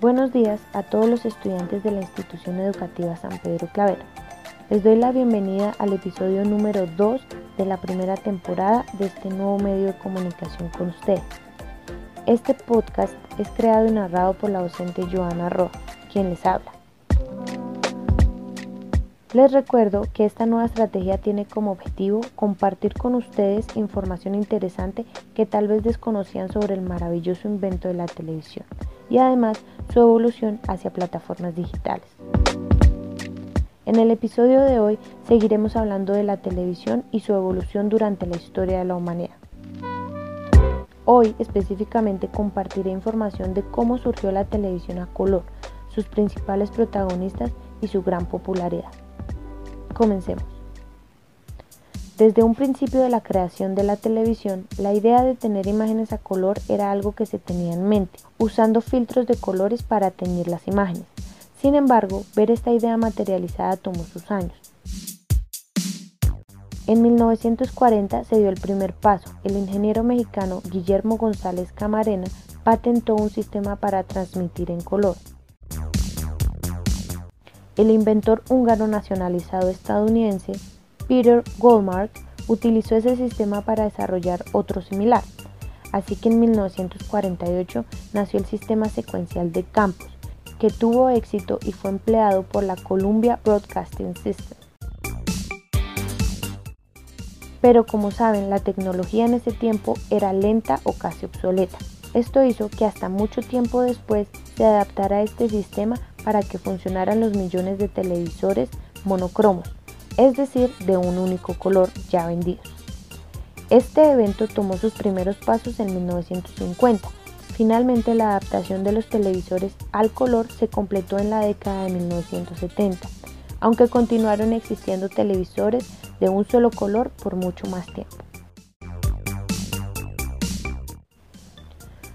Buenos días a todos los estudiantes de la institución educativa San Pedro Clavero. Les doy la bienvenida al episodio número 2 de la primera temporada de este nuevo medio de comunicación con ustedes. Este podcast es creado y narrado por la docente Joana Roa, quien les habla. Les recuerdo que esta nueva estrategia tiene como objetivo compartir con ustedes información interesante que tal vez desconocían sobre el maravilloso invento de la televisión y además su evolución hacia plataformas digitales. En el episodio de hoy seguiremos hablando de la televisión y su evolución durante la historia de la humanidad. Hoy específicamente compartiré información de cómo surgió la televisión a color, sus principales protagonistas y su gran popularidad. Comencemos. Desde un principio de la creación de la televisión, la idea de tener imágenes a color era algo que se tenía en mente, usando filtros de colores para teñir las imágenes. Sin embargo, ver esta idea materializada tomó sus años. En 1940 se dio el primer paso. El ingeniero mexicano Guillermo González Camarena patentó un sistema para transmitir en color. El inventor húngaro nacionalizado estadounidense Peter Goldmark utilizó ese sistema para desarrollar otro similar. Así que en 1948 nació el sistema secuencial de campos, que tuvo éxito y fue empleado por la Columbia Broadcasting System. Pero como saben, la tecnología en ese tiempo era lenta o casi obsoleta. Esto hizo que hasta mucho tiempo después se adaptara este sistema para que funcionaran los millones de televisores monocromos, es decir, de un único color ya vendidos. Este evento tomó sus primeros pasos en 1950. Finalmente la adaptación de los televisores al color se completó en la década de 1970, aunque continuaron existiendo televisores de un solo color por mucho más tiempo.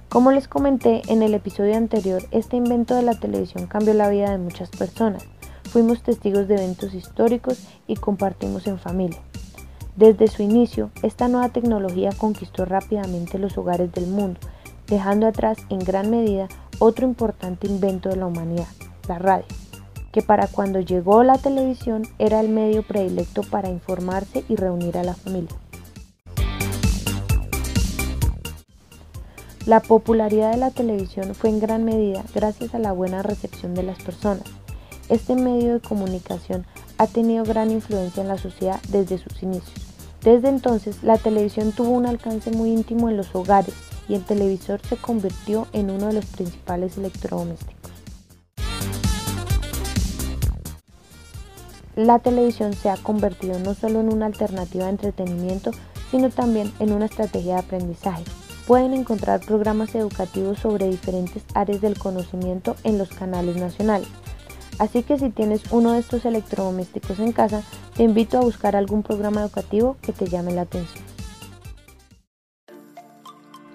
Como les comenté en el episodio anterior, este invento de la televisión cambió la vida de muchas personas. Fuimos testigos de eventos históricos y compartimos en familia. Desde su inicio, esta nueva tecnología conquistó rápidamente los hogares del mundo, dejando atrás en gran medida otro importante invento de la humanidad, la radio, que para cuando llegó la televisión era el medio predilecto para informarse y reunir a la familia. La popularidad de la televisión fue en gran medida gracias a la buena recepción de las personas este medio de comunicación ha tenido gran influencia en la sociedad desde sus inicios. Desde entonces, la televisión tuvo un alcance muy íntimo en los hogares y el televisor se convirtió en uno de los principales electrodomésticos. La televisión se ha convertido no solo en una alternativa de entretenimiento, sino también en una estrategia de aprendizaje. Pueden encontrar programas educativos sobre diferentes áreas del conocimiento en los canales nacionales. Así que si tienes uno de estos electrodomésticos en casa, te invito a buscar algún programa educativo que te llame la atención.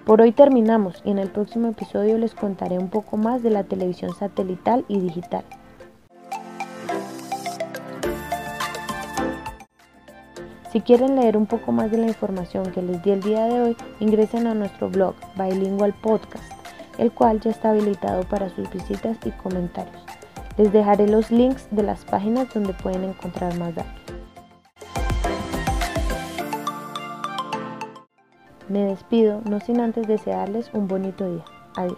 Por hoy terminamos y en el próximo episodio les contaré un poco más de la televisión satelital y digital. Si quieren leer un poco más de la información que les di el día de hoy, ingresen a nuestro blog Bilingual Podcast, el cual ya está habilitado para sus visitas y comentarios. Les dejaré los links de las páginas donde pueden encontrar más datos. Me despido, no sin antes desearles un bonito día. Adiós.